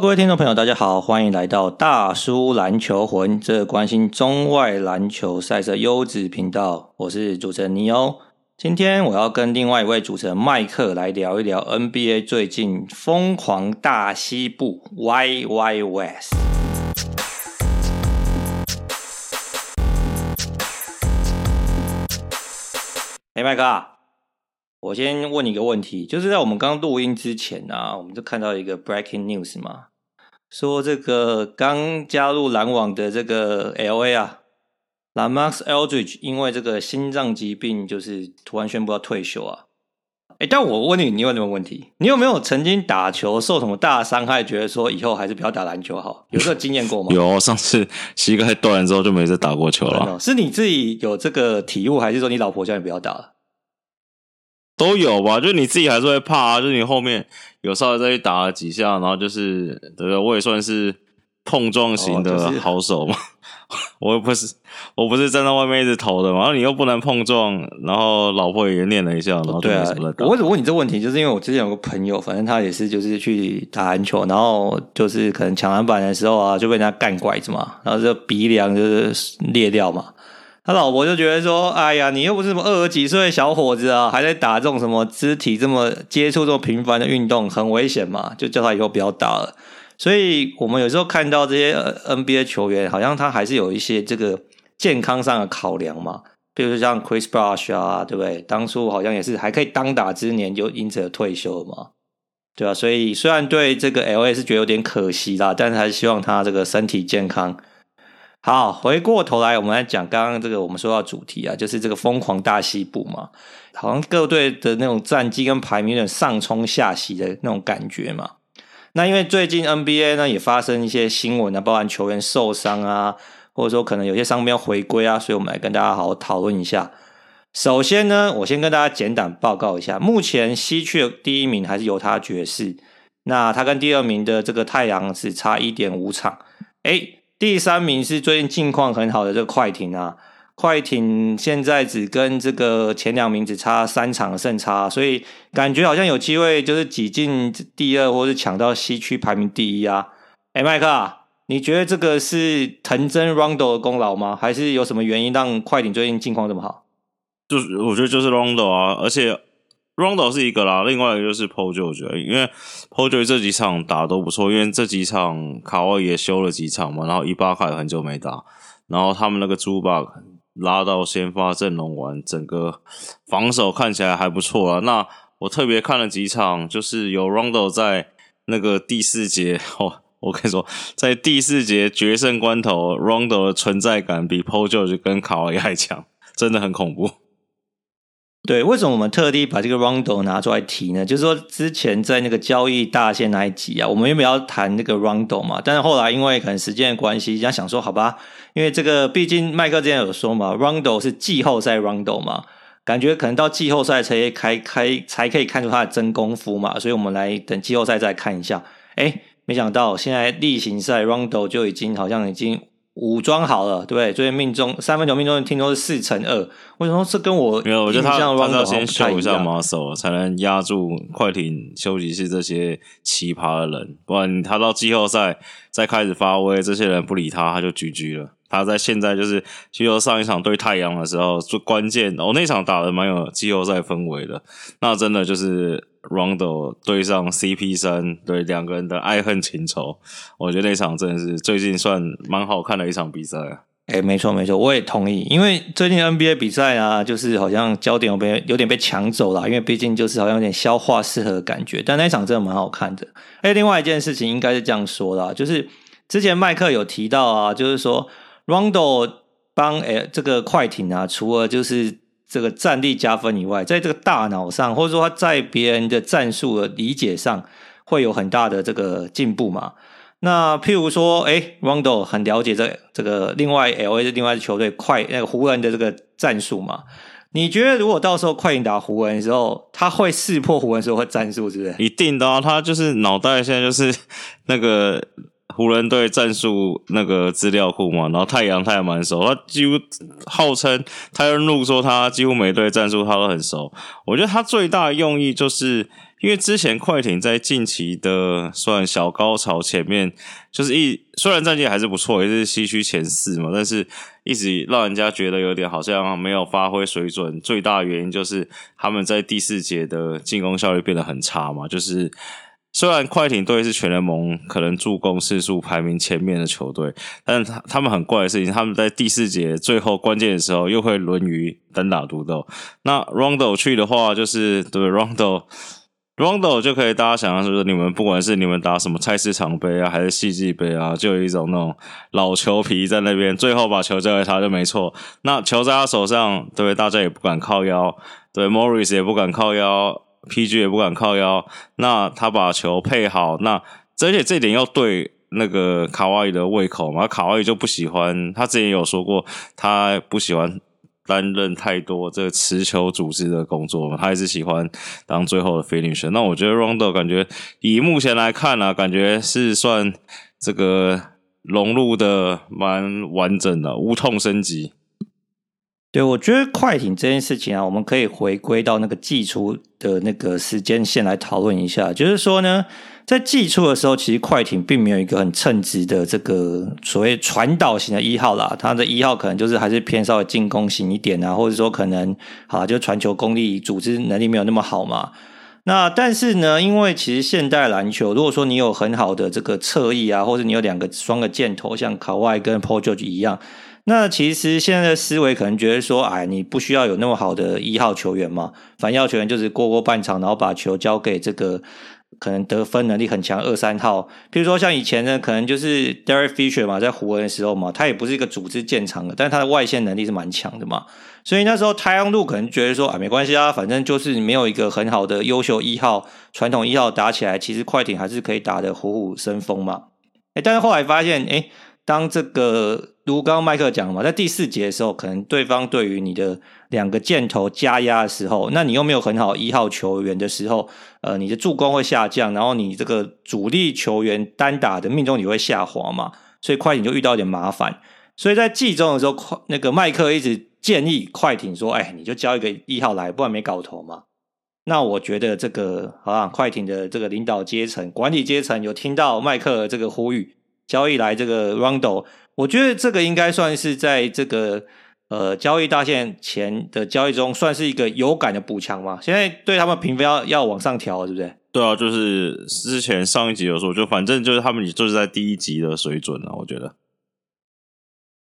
各位听众朋友，大家好，欢迎来到大叔篮球魂，这关心中外篮球赛事优质频道。我是主持人尼欧。今天我要跟另外一位主持人麦克来聊一聊 NBA 最近疯狂大西部 Y Y West。哎，麦克。我先问你一个问题，就是在我们刚录音之前呢、我们就看到一个 breaking news 嘛，说这个刚加入篮网的这个 LA 啊，LaMarcus Aldridge 因为这个心脏疾病，就是突然宣布要退休啊。哎，但我问你，你有什么问题？你有没有曾经打球受什么大伤害，觉得说以后还是不要打篮球好？有这个经验过吗？有，上次膝盖断了之后就没再打过球了。是你自己有这个体悟，还是说你老婆叫你不要打了？都有吧，就你自己还是会怕啊，就你后面有稍微再去打了几下，然后就是对不对？我也算是碰撞型的好手嘛，哦就是、我又不是我不是站在外面一直投的嘛，然后你又不能碰撞，然后老婆也练了一下，然后就没什么打。我为什么问你这个问题？就是因为我之前有个朋友，反正他也是就是去打篮球，然后就是可能抢篮板的时候啊，就被人家干拐子嘛，然后这鼻梁就是裂掉嘛。他老婆就觉得说：“哎呀，你又不是什么二十几岁的小伙子啊，还在打这种什么肢体这么接触这么频繁的运动，很危险嘛，就叫他以后不要打了。”所以，我们有时候看到这些 NBA 球员，好像他还是有一些这个健康上的考量嘛，比如说像 Chris Bosh 啊，对不对？当初好像也是还可以当打之年就因此而退休嘛，对吧？所以，虽然对这个 LA 是觉得有点可惜啦，但是还是希望他这个身体健康。好，回过头来，我们来讲刚刚这个我们说到主题啊，就是这个疯狂大西部嘛，好像各队的那种战绩跟排名有点上冲下洗的那种感觉嘛。那因为最近 NBA 呢也发生一些新闻啊，包含球员受伤啊，或者说可能有些伤兵回归啊，所以我们来跟大家好好讨论一下。首先呢，我先跟大家简短报告一下，目前西区的第一名还是犹他爵士，那他跟第二名的这个太阳只差一点五场，诶第三名是最近近况很好的这个快艇啊，快艇现在只跟这个前两名只差三场胜差，所以感觉好像有机会就是挤进第二，或是抢到西区排名第一啊。哎，麦克，你觉得这个是藤真 Rondo 的功劳吗？还是有什么原因让快艇最近近况这么好？就是我觉得就是 Rondo 啊，而且。Rondo 是一个啦，另外一个就是 Paul George，因为 Paul George 这几场打都不错，因为这几场卡哇伊也休了几场嘛，然后伊巴卡也很久没打，然后他们那个朱巴拉到先发阵容完，整个防守看起来还不错啊。那我特别看了几场，就是有 Rondo 在那个第四节，哦，我跟你说，在第四节决胜关头，Rondo 的存在感比 Paul George 跟卡哇伊还强，真的很恐怖。对，为什么我们特地把这个 Rondo 拿出来提呢？就是说，之前在那个交易大限那一集啊，我们原本要谈那个 Rondo 嘛，但是后来因为可能时间的关系，人家想说好吧，因为这个毕竟麦克之前有说嘛，Rondo 是季后赛 Rondo 嘛，感觉可能到季后赛才开开才可以看出他的真功夫嘛，所以我们来等季后赛再看一下。诶，没想到现在例行赛 Rondo 就已经好像已经。武装好了，对不对？最近命中三分球命中率听说是四乘二，为什么这跟我没有？我觉得他他要先秀一下马首，才能压住快艇休息室这些奇葩的人，不然他到季后赛再开始发威，这些人不理他，他就 GG 了。他在现在就是，其实上一场对太阳的时候，最关键哦，那场打得蛮有季后赛氛围的，那真的就是 Rondo 对上 CP3，对两个人的爱恨情仇，我觉得那场真的是最近算蛮好看的一场比赛啊。哎、没错没错，我也同意，因为最近 NBA 比赛啊，就是好像焦点有被有点被抢走了，因为毕竟就是好像有点消化适合的感觉，但那场真的蛮好看的。哎，另外一件事情应该是这样说啦，就是之前麦克有提到啊，就是说。Rondo 帮诶这个快艇啊，除了就是这个战力加分以外，在这个大脑上，或者说他在别人的战术的理解上，会有很大的这个进步嘛。那譬如说，诶 Rondo 很了解这这个另外 LA 的另外的球队快那个湖人的这个战术嘛。你觉得如果到时候快艇打湖人的时候，他会识破湖人时候会战术，是不是？一定的啊，他就是脑袋现在就是那个。湖人队战术那个资料库嘛，然后太阳他也蛮熟，他几乎号称泰伦路说他几乎每队战术他都很熟。我觉得他最大的用意就是因为之前快艇在近期的算小高潮前面，就是一虽然战绩还是不错，也是西区前四嘛，但是一直让人家觉得有点好像没有发挥水准。最大原因就是他们在第四节的进攻效率变得很差嘛，就是。虽然快艇队是全联盟可能助攻次数排名前面的球队，但他他们很怪的事情，他们在第四节最后关键的时候又会沦于单打独斗。那 Rondo 去的话，就是对 Rondo Rondo 就可以大家想象，就是你们不管是你们打什么菜市场杯啊，还是戏剧杯啊，就有一种那种老球皮在那边，最后把球交给他就没错。那球在他手上，对大家也不敢靠腰，对 Morris 也不敢靠腰。PG 也不敢靠腰，那他把球配好，那而且这点又对那个卡哇伊的胃口嘛，卡哇伊就不喜欢，他之前有说过，他不喜欢担任太多这个持球组织的工作嘛，他还是喜欢当最后的 finisher。那我觉得 Rondo 感觉以目前来看呢、啊，感觉是算这个融入的蛮完整的，无痛升级。对，我觉得快艇这件事情啊，我们可以回归到那个寄出的那个时间线来讨论一下。就是说呢，在寄出的时候，其实快艇并没有一个很称职的这个所谓传导型的一号啦。他的一号可能就是还是偏稍微进攻型一点啊，或者说可能啊，就传球功力、组织能力没有那么好嘛。那但是呢，因为其实现代篮球，如果说你有很好的这个侧翼啊，或者你有两个双个箭头，像卡哇伊跟 Paul George 一样。那其实现在的思维可能觉得说，哎，你不需要有那么好的一号球员嘛，反一号球员就是过过半场，然后把球交给这个可能得分能力很强二三号。比如说像以前呢，可能就是 Derek Fisher 嘛，在湖人的时候嘛，他也不是一个组织建长的，但是他的外线能力是蛮强的嘛。所以那时候太阳路可能觉得说，啊，没关系啊，反正就是没有一个很好的优秀一号，传统一号打起来，其实快艇还是可以打得虎虎生风嘛。哎，但是后来发现，哎。当这个如刚刚麦克讲嘛，在第四节的时候，可能对方对于你的两个箭头加压的时候，那你又没有很好一号球员的时候，呃，你的助攻会下降，然后你这个主力球员单打的命中率会下滑嘛，所以快艇就遇到一点麻烦。所以在季中的时候，快那个麦克一直建议快艇说：“哎，你就交一个一号来，不然没搞头嘛。”那我觉得这个好像快艇的这个领导阶层、管理阶层有听到麦克这个呼吁。交易来这个 Rondo，我觉得这个应该算是在这个呃交易大限前的交易中，算是一个有感的补强嘛。现在对他们评分要要往上调，对不对？对啊，就是之前上一集有说，就反正就是他们就是在第一集的水准啊。我觉得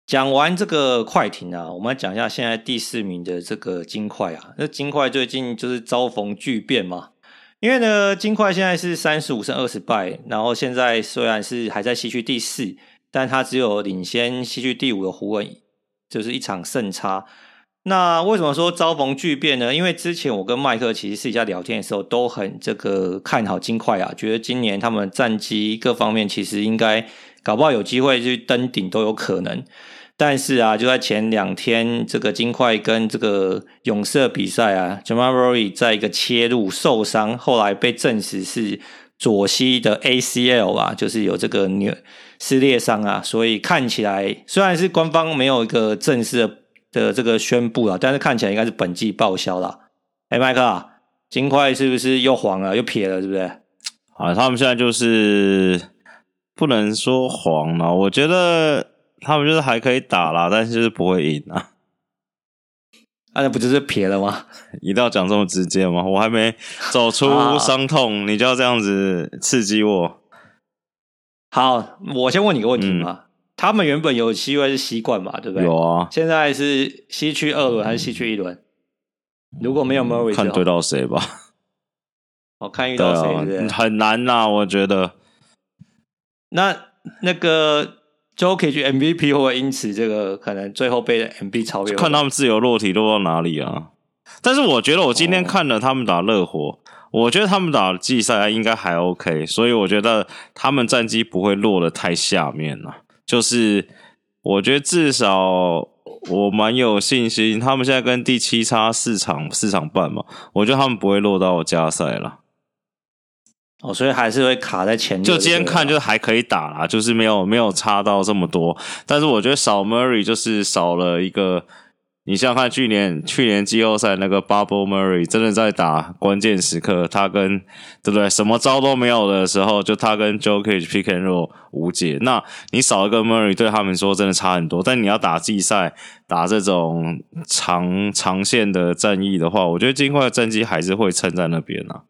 讲完这个快艇啊，我们来讲一下现在第四名的这个金块啊。那金块最近就是遭逢巨变嘛。因为呢，金块现在是三十五胜二十败，然后现在虽然是还在西区第四，但他只有领先西区第五的湖人，就是一场胜差。那为什么说遭逢巨变呢？因为之前我跟麦克其实私下聊天的时候，都很这个看好金块啊，觉得今年他们战绩各方面其实应该搞不好有机会去登顶都有可能。但是啊，就在前两天，这个金块跟这个勇士的比赛啊，Jamal Murray 在一个切入受伤，后来被证实是左膝的 ACL 啊，就是有这个扭撕裂伤啊，所以看起来虽然是官方没有一个正式的这个宣布啊，但是看起来应该是本季报销了。哎，麦克啊，金块是不是又黄了，又撇了，是不是？啊，他们现在就是不能说黄了，我觉得。他们就是还可以打啦，但是就是不会赢啊！啊，那不就是撇了吗？一定要讲这么直接吗？我还没走出伤痛，啊、你就要这样子刺激我？好，我先问你个问题嘛。嗯、他们原本有机会是西冠嘛，对不对？有啊。现在是西区二轮还是西区一轮？嗯、如果没有 Murray，看对到谁吧。我看遇到谁很难呐、啊，我觉得。那那个。Jokic MVP 会不会因此这个可能最后被 MB 超越？看他们自由落体落到哪里啊！但是我觉得我今天看了他们打热火，我觉得他们打季赛应该还 OK，所以我觉得他们战绩不会落得太下面了。就是我觉得至少我蛮有信心，他们现在跟第七差四场四场半嘛，我觉得他们不会落到加赛了。哦，所以还是会卡在前面。就今天看，就是还可以打啦，就是没有没有差到这么多。但是我觉得少 Murray 就是少了一个你像看去年去年季后赛那个 Bubble Murray，真的在打关键时刻，他跟对不对？什么招都没有的时候，就他跟 Jokic pick and roll 无解。那你少一个 Murray，对他们说真的差很多。但你要打季赛，打这种长长线的战役的话，我觉得金块的战绩还是会撑在那边啊。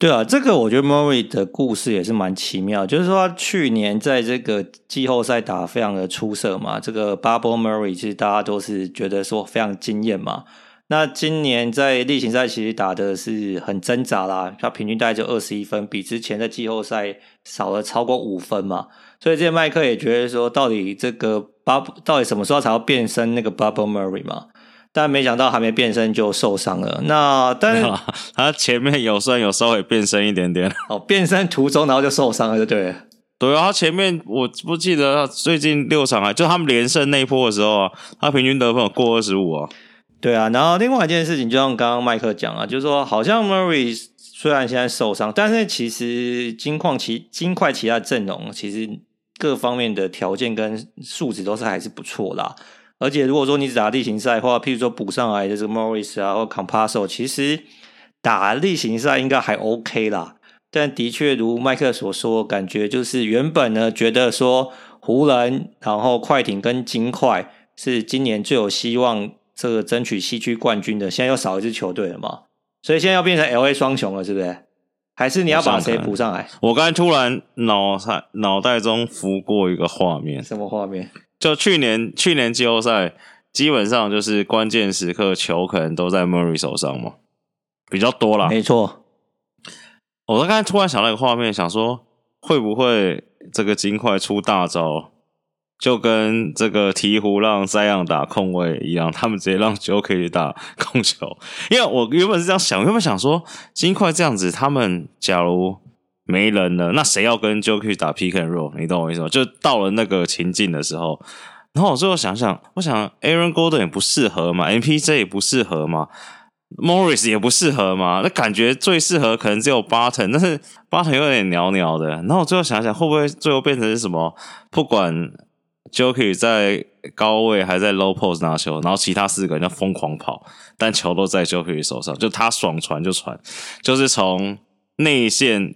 对啊，这个我觉得 Murray 的故事也是蛮奇妙，就是说他去年在这个季后赛打非常的出色嘛，这个 Bubble Murray 其实大家都是觉得说非常惊艳嘛。那今年在例行赛其实打的是很挣扎啦，他平均大概就二十一分，比之前的季后赛少了超过五分嘛。所以这些麦克也觉得说，到底这个 Bubble 到底什么时候才要变身那个 Bubble Murray 嘛？但没想到还没变身就受伤了。那但是他前面有算有稍微变身一点点。哦，变身途中然后就受伤了，就对了。对啊，他前面我不记得最近六场啊，就他们连胜那一波的时候啊，他平均得分有过二十五啊。对啊，然后另外一件事情，就像刚刚麦克讲啊，就是说好像 Murray 虽然现在受伤，但是其实金矿其金块其他阵容其实各方面的条件跟素质都是还是不错啦。而且如果说你只打例行赛的话，譬如说补上来的这个 Morris 啊，或 Compasso，其实打例行赛应该还 OK 啦。但的确如麦克所说，感觉就是原本呢觉得说湖人，然后快艇跟金块是今年最有希望这个争取西区冠军的，现在又少一支球队了嘛，所以现在要变成 LA 双雄了，是不是？还是你要把谁补上来？我刚才突然脑海脑袋中浮过一个画面，什么画面？就去年去年季后赛，基本上就是关键时刻球可能都在 Murray 手上嘛，比较多啦。没错，我刚才突然想到一个画面，想说会不会这个金块出大招，就跟这个鹈鹕让 Zion 打控卫一样，他们直接让 Jokic 打控球。因为我原本是这样想，原本想说金块这样子，他们假如。没人了，那谁要跟 Jokic 打 Pick and Roll？你懂我意思吗？就到了那个情境的时候，然后我最后想想，我想 Aaron Gordon 也不适合嘛，MPJ 也不适合嘛，Morris 也不适合嘛，那感觉最适合可能只有 Barton，但是 Barton 有点袅袅的。然后我最后想想，会不会最后变成是什么？不管 Jokic 在高位还在 low post 拿球，然后其他四个人要疯狂跑，但球都在 Jokic 手上，就他爽传就传，就是从内线。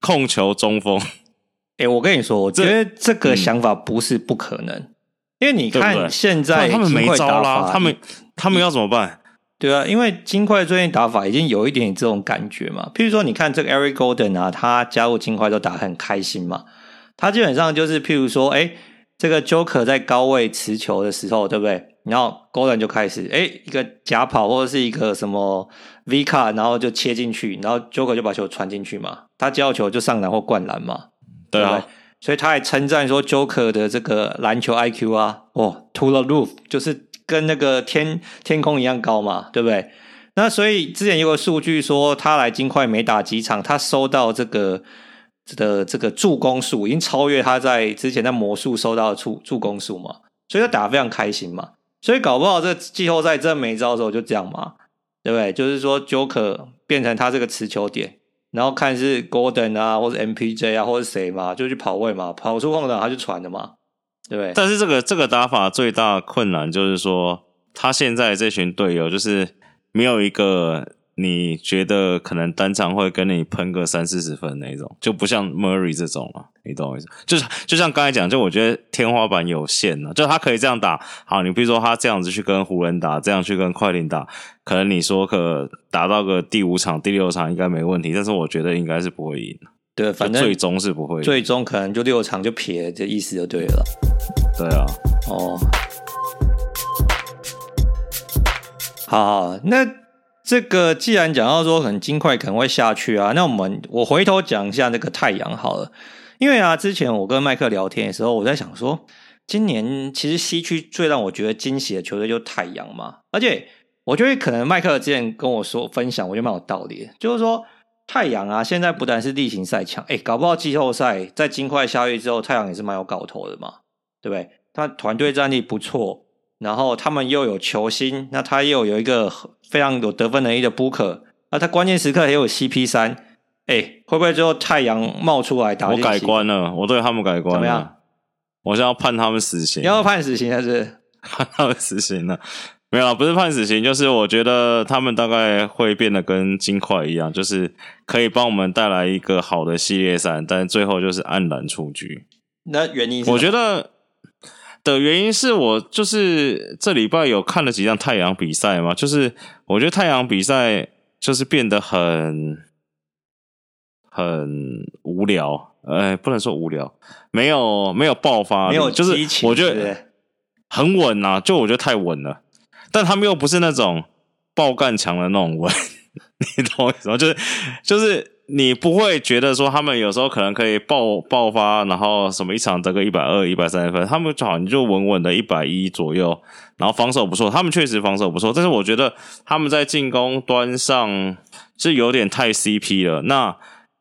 控球中锋，哎、欸，我跟你说，我觉得这个想法不是不可能，嗯、因为你看现在他们没招啦，他们他们要怎么办？对啊，因为金块最近打法已经有一点这种感觉嘛。譬如说，你看这个 Eric Golden 啊，他加入金块都打得很开心嘛。他基本上就是譬如说，哎、欸，这个 Joker 在高位持球的时候，对不对？然后 Gordon 就开始，哎、欸，一个假跑或者是一个什么 V 卡，然后就切进去，然后 Joker 就把球传进去嘛。他接到球就上篮或灌篮嘛，对啊，所以他还称赞说 Joker 的这个篮球 IQ 啊，哦，to the roof，就是跟那个天天空一样高嘛，对不对？那所以之前有个数据说，他来金块没打几场，他收到这个的这个助攻数已经超越他在之前在魔术收到的助助攻数嘛，所以他打得非常开心嘛，所以搞不好这季后赛真没招的时候就这样嘛，对不对？就是说 Joker 变成他这个持球点。然后看是 Golden 啊，或者 MPJ 啊，或者谁嘛，就去跑位嘛，跑出空档他就传的嘛，对不对？但是这个这个打法最大困难就是说，他现在这群队友就是没有一个。你觉得可能单场会跟你喷个三四十分那种，就不像 Murray 这种了，你懂我意思？就是就像刚才讲，就我觉得天花板有限了，就他可以这样打。好，你比如说他这样子去跟湖人打，这样去跟快艇打，可能你说可打到个第五场、第六场应该没问题，但是我觉得应该是不会赢。对，反正最终是不会赢，最终可能就六场就撇，这意思就对了。对啊，哦，好，好，那。这个既然讲到说很金块可能会下去啊，那我们我回头讲一下那个太阳好了，因为啊，之前我跟麦克聊天的时候，我在想说，今年其实西区最让我觉得惊喜的球队就是太阳嘛，而且我觉得可能麦克之前跟我说分享，我觉得蛮有道理的，就是说太阳啊，现在不但是例行赛强，哎，搞不好季后赛在金块下去之后，太阳也是蛮有搞头的嘛，对不对？他团队战力不错。然后他们又有球星，那他又有一个非常有得分能力的 Booker，那他关键时刻也有 CP 三，哎，会不会最后太阳冒出来打？我改观了，我对他们改观了。怎么样？我现在要判他们死刑。你要判死刑还是？判他们死刑了。没有，不是判死刑，就是我觉得他们大概会变得跟金块一样，就是可以帮我们带来一个好的系列赛，但最后就是黯然出局。那原因是？我觉得的原因是我就是这礼拜有看了几场太阳比赛嘛，就是我觉得太阳比赛就是变得很很无聊，呃，不能说无聊，没有没有爆发，没有就是我觉得很稳啊，就我觉得太稳了。但他们又不是那种爆干强的那种稳，你懂我意思吗？就是就是你不会觉得说他们有时候可能可以爆爆发，然后什么一场得个一百二、一百三十分，他们就好，你就稳稳的一百一左右，然后防守不错，他们确实防守不错，但是我觉得他们在进攻端上是有点太 CP 了。那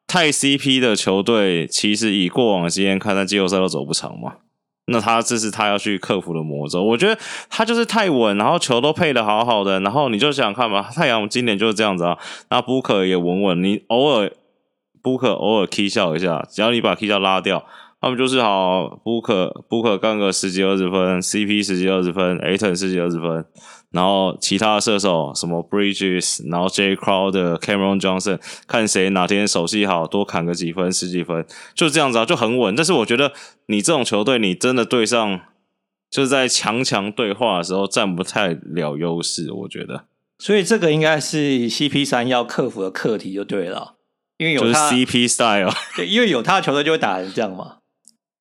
太 CP 的球队，其实以过往经验看，在季后赛都走不长嘛。那他这是他要去克服的魔咒，我觉得他就是太稳，然后球都配的好好的，然后你就想看吧，太阳今年就是这样子啊，那布克也稳稳，你偶尔布克偶尔 K 笑一下，只要你把 K 笑拉掉，他们就是好布克布克干个十几二十分，CP 十几二十分，Aton 十几二十分。然后其他的射手什么 Bridges，然后 Jay Crowder、Cameron Johnson，看谁哪天手气好，多砍个几分、十几分，就这样子啊，就很稳。但是我觉得你这种球队，你真的对上就是在强强对话的时候占不太了优势，我觉得。所以这个应该是 CP 三要克服的课题就对了，因为有他就是 CP style，对，因为有他的球队就会打成这样嘛。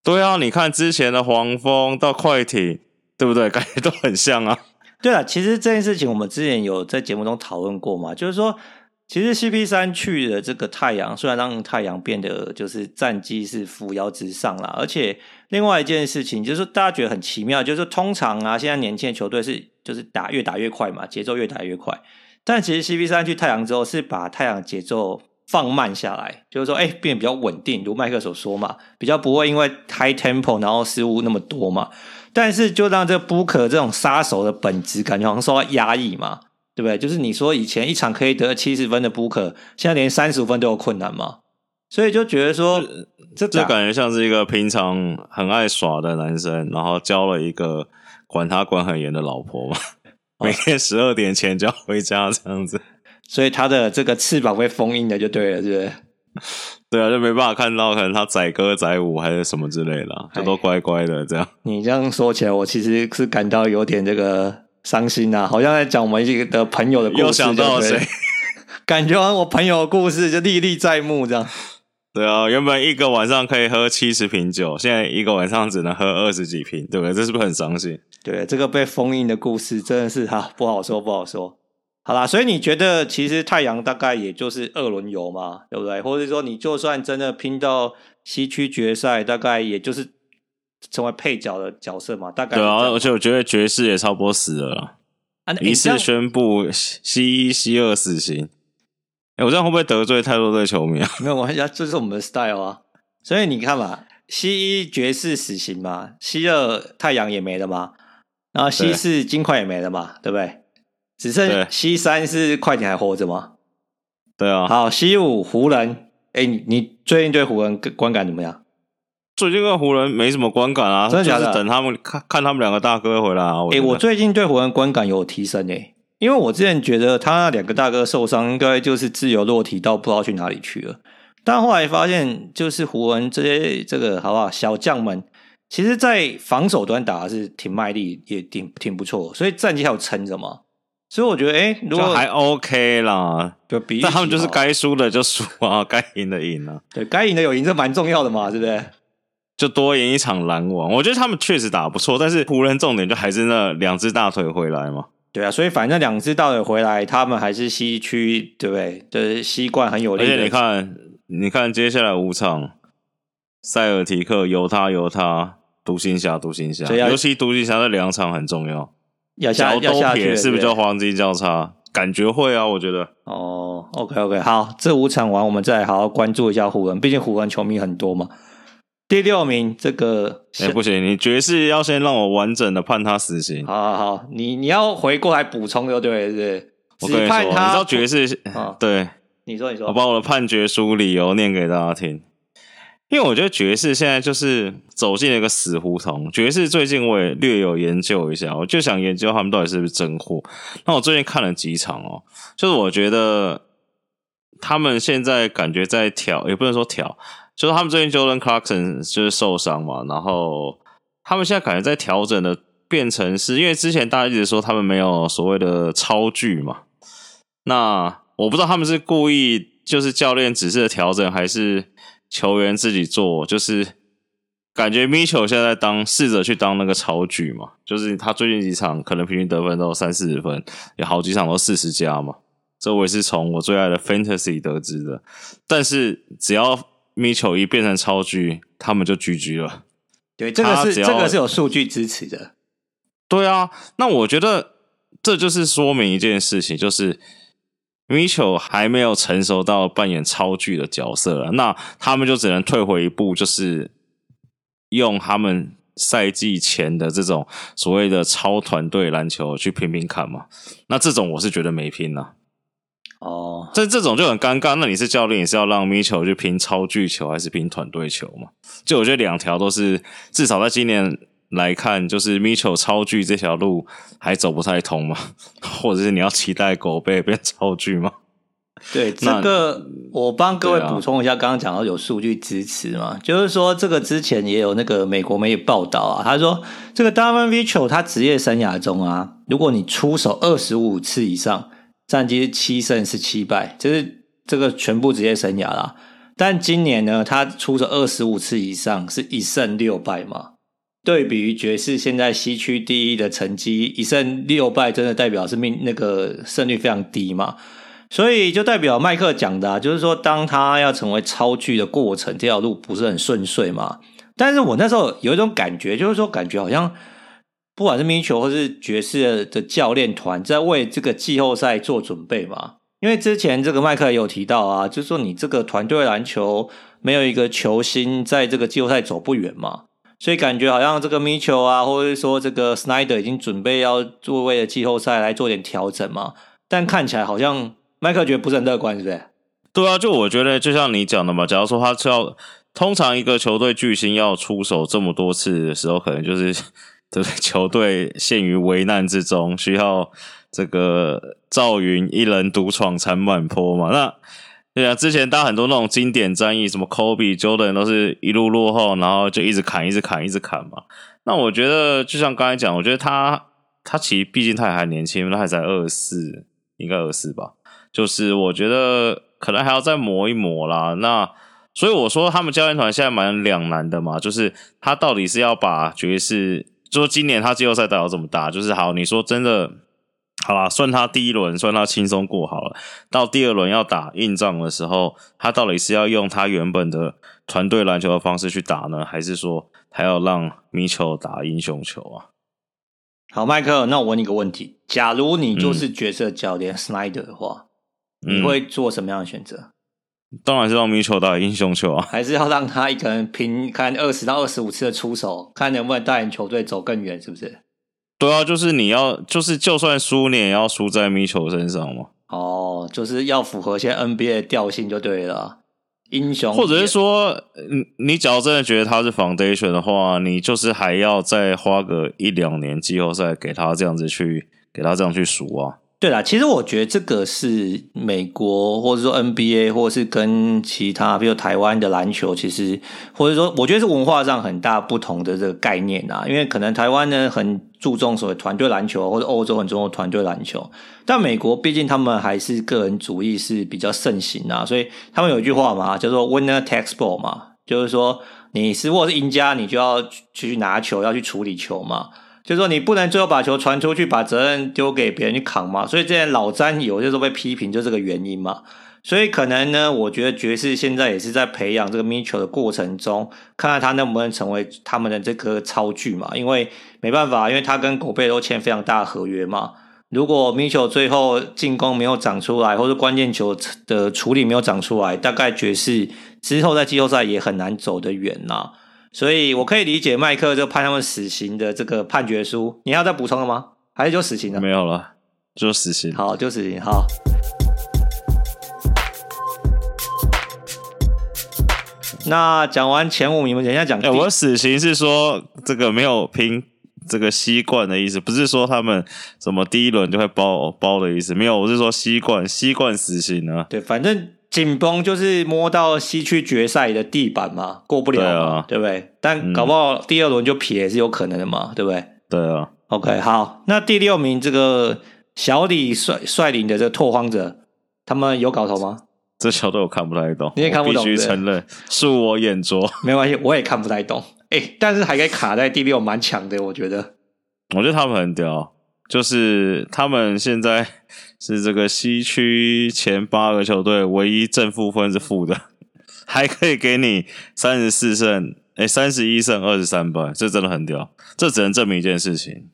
对啊，你看之前的黄蜂到快艇，对不对？感觉都很像啊。对了，其实这件事情我们之前有在节目中讨论过嘛，就是说，其实 CP 三去的这个太阳，虽然让太阳变得就是战绩是扶摇直上啦，而且另外一件事情就是，大家觉得很奇妙，就是通常啊，现在年轻的球队是就是打越打越快嘛，节奏越打越快，但其实 CP 三去太阳之后是把太阳节奏放慢下来，就是说，哎，变得比较稳定，如麦克所说嘛，比较不会因为 high tempo 然后失误那么多嘛。但是就让这 Booker 这种杀手的本质感觉好像受到压抑嘛，对不对？就是你说以前一场可以得七十分的 Booker，现在连三十五分都有困难嘛，所以就觉得说这这感觉像是一个平常很爱耍的男生，然后交了一个管他管很严的老婆嘛，每天十二点前就要回家这样子，所以他的这个翅膀被封印的就对了，是不是？对啊，就没办法看到，可能他载歌载舞还是什么之类的，就都乖乖的这样。你这样说起来，我其实是感到有点这个伤心呐、啊，好像在讲我们一个的朋友的故事。又想到了谁？感觉我朋友的故事就历历在目这样。对啊，原本一个晚上可以喝七十瓶酒，现在一个晚上只能喝二十几瓶，对不对？这是不是很伤心？对，这个被封印的故事真的是哈不好说，不好说。好啦，所以你觉得其实太阳大概也就是二轮游嘛，对不对？或者说你就算真的拼到西区决赛，大概也就是成为配角的角色嘛，大概。对啊，而且我觉得爵士也差不多死了啦，啊，一次宣布西一、西二死刑。哎，我这样会不会得罪太多队球迷啊？没有关系，这是我们的 style 啊。所以你看嘛，西一爵士死刑嘛，西二太阳也没了嘛，然后西四金块也没了嘛，对不对？只剩 C 三是快艇还活着吗？对啊。好，C 五湖人，哎，你你最近对湖人观感怎么样？最近跟湖人没什么观感啊，真的假的？就是等他们看看他们两个大哥回来啊。哎，我最近对湖人观感有提升诶，因为我之前觉得他那两个大哥受伤，应该就是自由落体到不知道去哪里去了。但后来发现，就是湖人这些这个好不好小将们，其实在防守端打的是挺卖力，也挺挺不错，所以战绩还有撑着嘛。所以我觉得，哎、欸，如果还 OK 啦，就比但他们就是该输的就输啊，该赢的赢啊，对，该赢的有赢，这蛮重要的嘛，对不对？就多赢一场篮网，我觉得他们确实打得不错，但是湖人重点就还是那两只大腿回来嘛。对啊，所以反正两只大腿回来，他们还是西区，对不对？就是西冠很有力。而且你看，你看接下来五场，塞尔提克犹他犹他，独行侠独行侠，尤其独行侠这两场很重要。要下要下去是不是叫黄金交叉？感觉会啊，我觉得。哦，OK OK，好，这五场完，我们再好好关注一下湖人，毕竟湖人球迷很多嘛。第六名这个，哎、欸，不行，你爵士要先让我完整的判他死刑。好好好，你你要回过来补充就对了，对不对？我跟你说，你知道爵士，哦、对，你说你说，我把我的判决书理由念给大家听。因为我觉得爵士现在就是走进了一个死胡同。爵士最近我也略有研究一下，我就想研究他们到底是不是真货。那我最近看了几场哦，就是我觉得他们现在感觉在调，也不能说调，就是他们最近 Jordan Clarkson 就是受伤嘛，然后他们现在感觉在调整的，变成是因为之前大家一直说他们没有所谓的超巨嘛，那我不知道他们是故意就是教练指示的调整，还是。球员自己做，就是感觉米球现在在当试着去当那个超巨嘛，就是他最近几场可能平均得分都三四十分，有好几场都四十加嘛。这我也是从我最爱的 Fantasy 得知的。但是只要米球一变成超巨，他们就 GG 了。对，这个是这个是有数据支持的。对啊，那我觉得这就是说明一件事情，就是。Mitchell 还没有成熟到扮演超巨的角色了，那他们就只能退回一步，就是用他们赛季前的这种所谓的超团队篮球去拼拼看嘛。那这种我是觉得没拼了。哦，这这种就很尴尬。那你是教练，你是要让 Mitchell 去拼超巨球，还是拼团队球嘛？就我觉得两条都是，至少在今年来看，就是 Mitchell 超巨这条路还走不太通嘛，或者是你要期待狗贝变超巨吗？对，这个我帮各位补充一下，刚刚讲到有数据支持嘛，就是说这个之前也有那个美国媒体报道啊，他说这个 Donovan Mitchell 他职业生涯中啊，如果你出手二十五次以上，战绩七胜是七败，这是这个全部职业生涯啦。但今年呢，他出手二十五次以上，是一胜六败嘛。对比于爵士现在西区第一的成绩，一胜六败，真的代表是命那个胜率非常低嘛？所以就代表麦克讲的，啊，就是说当他要成为超巨的过程，这条路不是很顺遂嘛？但是我那时候有一种感觉，就是说感觉好像不管是米球或是爵士的教练团在为这个季后赛做准备嘛？因为之前这个麦克也有提到啊，就是说你这个团队篮球没有一个球星在这个季后赛走不远嘛？所以感觉好像这个米切尔啊，或者是说这个 Snyder 已经准备要做为了季后赛来做点调整嘛，但看起来好像麦克觉得不是很乐观，是不是？对啊，就我觉得就像你讲的嘛，假如说他要通常一个球队巨星要出手这么多次的时候，可能就是 对球队陷于危难之中，需要这个赵云一人独闯长坂坡嘛，那。对啊，之前大家很多那种经典战役，什么 Kobe、Jordan 都是一路落后，然后就一直砍、一直砍、一直砍嘛。那我觉得，就像刚才讲，我觉得他他其实毕竟他也还年轻，他还才二四，应该二四吧。就是我觉得可能还要再磨一磨啦。那所以我说，他们教练团现在蛮两难的嘛，就是他到底是要把爵士，就说今年他季后赛打到这么大，就是好，你说真的。好啦，算他第一轮，算他轻松过好了。到第二轮要打硬仗的时候，他到底是要用他原本的团队篮球的方式去打呢，还是说他要让米球打英雄球啊？好，麦克，那我问你个问题：假如你就是角色教练 Snyder 的话，嗯，你会做什么样的选择？当然是让米球打英雄球啊，还是要让他一个人拼看二十到二十五次的出手，看能不能带领球队走更远，是不是？对啊，就是你要，就是就算输，你也要输在米球身上嘛。哦，就是要符合现在 NBA 的调性就对了。英雄，或者是说，你你只要真的觉得他是 Foundation 的话，你就是还要再花个一两年季后赛给他这样子去，给他这样去数啊。对啦，其实我觉得这个是美国，或者说 NBA，或者是跟其他，比如台湾的篮球，其实或者说，我觉得是文化上很大不同的这个概念啊。因为可能台湾呢很注重所谓团队篮球，或者欧洲很注重团队篮球，但美国毕竟他们还是个人主义是比较盛行啊，所以他们有一句话嘛，叫做 “winner takes ball” 嘛，就是说你是如果是赢家，你就要去拿球，要去处理球嘛。就是说，你不能最后把球传出去，把责任丢给别人去扛嘛。所以，这些老詹有些时候被批评，就这个原因嘛。所以，可能呢，我觉得爵士现在也是在培养这个米球的过程中，看看他能不能成为他们的这个超巨嘛。因为没办法，因为他跟狗贝都签非常大的合约嘛。如果米球最后进攻没有长出来，或者关键球的处理没有长出来，大概爵士之后在季后赛也很难走得远呐。所以，我可以理解麦克就判他们死刑的这个判决书。你还要再补充了吗？还是就死刑了？没有了，就死刑。好，就死刑。好。那讲完前五名，我们等一下讲。哎，我死刑是说这个没有拼这个吸冠的意思，不是说他们什么第一轮就会包包的意思，没有，我是说吸冠吸冠死刑啊。对，反正紧绷就是摸到西区决赛的地板嘛，过不了嘛，对啊，对不对？但搞不好第二轮就撇也是有可能的嘛，对不对？对啊。OK，好，那第六名这个小李率率领的这个拓荒者，他们有搞头吗？这球队我看不太懂，你也看不懂，必须承认恕我眼拙。没关系，我也看不太懂。哎，但是还可以卡在第六，蛮强的，我觉得。我觉得他们很屌，就是他们现在是这个西区前八个球队唯一正负分是负的，还可以给你三十四胜，哎，三十一胜二十三败，这真的很屌。这只能证明一件事情。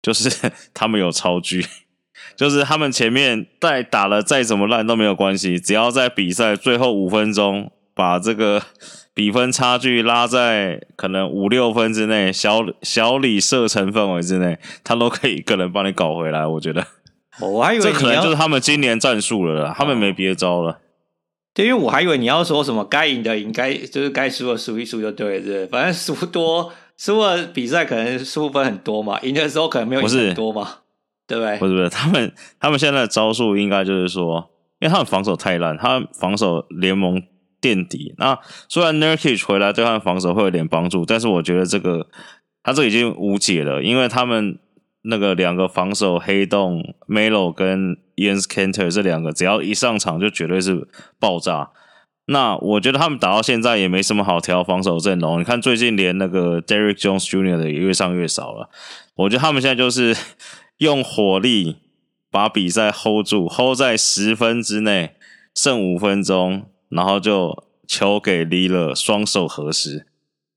就是 他们有超巨，就是他们前面再打了再怎么烂都没有关系，只要在比赛最后五分钟把这个比分差距拉在可能五六分之内，小小李射程范围之内，他都可以一个人帮你搞回来。我觉得，我还以为这可能就是他们今年战术了啦，他们没别招了。对，因为我还以为你要说什么该赢的赢，该就是该输的输一输就对了，对，反正输多。输了比赛可能输分很多嘛，赢的时候可能没有赢很多嘛，对不对？不是不是，他们他们现在的招数应该就是说，因为他们防守太烂，他们防守联盟垫底。那虽然 Nurkic 回来对他们防守会有点帮助，但是我觉得这个他这已经无解了，因为他们那个两个防守黑洞 Melo 跟 Enes Kanter 这两个，只要一上场就绝对是爆炸。那我觉得他们打到现在也没什么好调防守阵容。你看最近连那个 Derrick Jones Jr. 的也越上越少了。我觉得他们现在就是用火力把比赛 hold 住，hold 在十分之内，剩五分钟，然后就球给 l i l a 双手合十。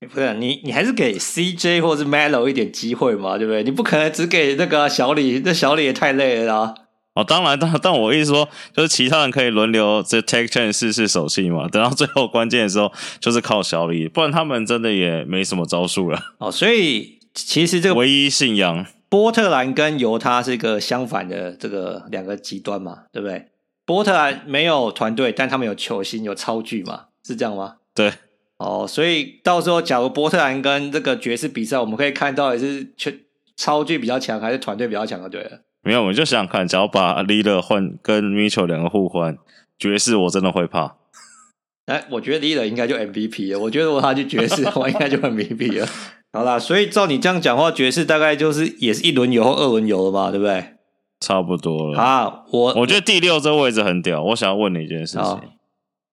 不是你，你还是给 CJ 或是 Melo 一点机会嘛，对不对？你不可能只给那个小李，那小李也太累了啦。哦，当然，但 但我意思说，就是其他人可以轮流这 take turn 试试手气嘛。等到最后关键的时候，就是靠小李，不然他们真的也没什么招数了。哦，所以其实这个唯一信仰，波特兰跟犹他是一个相反的这个两个极端嘛，对不对？波特兰没有团队，但他们有球星，有超巨嘛，是这样吗？对。哦，所以到时候假如波特兰跟这个爵士比赛，我们可以看到也是全超巨比较强，还是团队比较强的，对了。没有，我就想想看，只要把 Lillard 换跟 Mitchell 两个互换，爵士我真的会怕。哎，我觉得 Lillard 应该就 MVP 了。我觉得如果他去爵士，我应该就 MVP 了。好啦，所以照你这样讲话，爵士大概就是也是一轮游或二轮游了吧，对不对？差不多了。啊，我我觉得第六这位置很屌。我想要问你一件事情：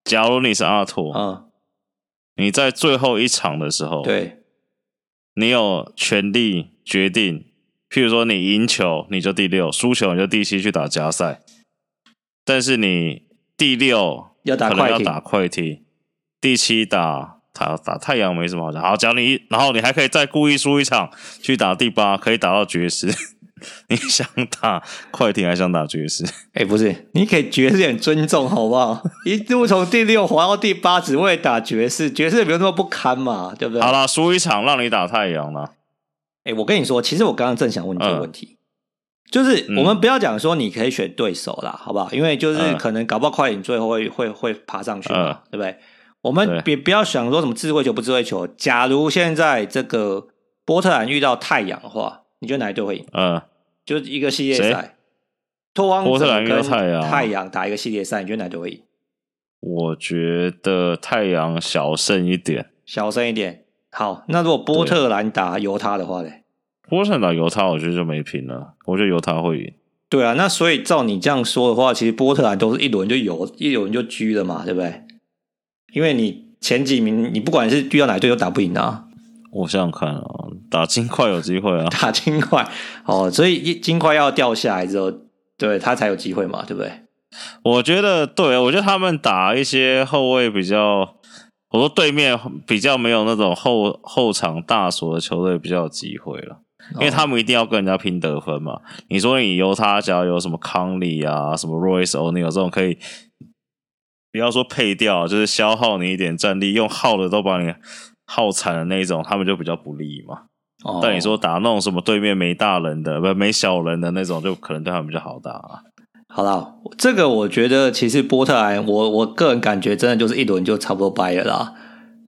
假如你是阿拓，嗯，你在最后一场的时候，对，你有权利决定。譬如说，你赢球你就第六，输球你就第七去打加赛。但是你第六要打可能要打快艇，第七打打打太阳没什么好讲。好，假如你然后你还可以再故意输一场去打第八，可以打到爵士。你想打快艇还想打爵士？哎、欸，不是，你给爵士点尊重好不好？一路从第六滑到第八，只为打爵士，爵士也没有那么不堪嘛，对不对？好了，输一场让你打太阳了。哎，我跟你说，其实我刚刚正想问你这个问题，嗯、就是我们不要讲说你可以选对手啦，好不好？因为就是可能搞不好快艇最后会会会爬上去嘛，嗯、对不对？我们别不要想说什么智慧球不智慧球。假如现在这个波特兰遇到太阳的话，你觉得哪一队会赢？嗯，就一个系列赛，拓荒者跟太阳打一个系列赛，你觉得哪队会赢？我觉得太阳小胜一点，小胜一点。好，那如果波特兰打犹他的话呢？波特兰打犹他，我觉得就没平了。我觉得犹他会赢。对啊，那所以照你这样说的话，其实波特兰都是一轮就有，一轮就狙了嘛，对不对？因为你前几名，你不管是遇到哪队都打不赢啊。我想想看啊，打金块有机会啊，打金块哦，所以一金块要掉下来之后，对他才有机会嘛，对不对？我觉得对，我觉得他们打一些后卫比较。我说对面比较没有那种后后场大锁的球队比较有机会了，因为他们一定要跟人家拼得分嘛。你说你犹他只要有什么康利啊，什么 Royce O'Neale 这种可以，不要说配掉，就是消耗你一点战力，用耗的都把你耗惨的那种，他们就比较不利嘛。哦、但你说打那种什么对面没大人的，不没小人的那种，就可能对他们比较好打啊。好了，这个我觉得其实波特兰，我我个人感觉真的就是一轮就差不多掰了啦。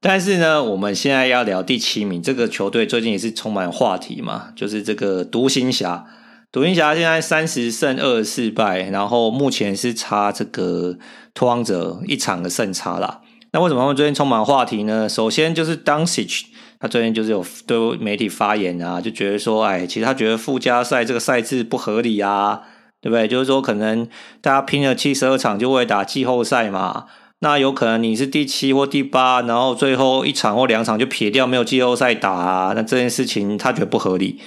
但是呢，我们现在要聊第七名这个球队，最近也是充满话题嘛，就是这个独行侠。独行侠现在三十胜二十四败，然后目前是差这个拓荒者一场的胜差啦。那为什么他们最近充满话题呢？首先就是 Doncic，他最近就是有对媒体发言啊，就觉得说，哎，其实他觉得附加赛这个赛制不合理啊，对不对？就是说可能大家拼了七十二场就会打季后赛嘛，那有可能你是第七或第八，然后最后一场或两场就撇掉没有季后赛打啊，那这件事情他觉得不合理。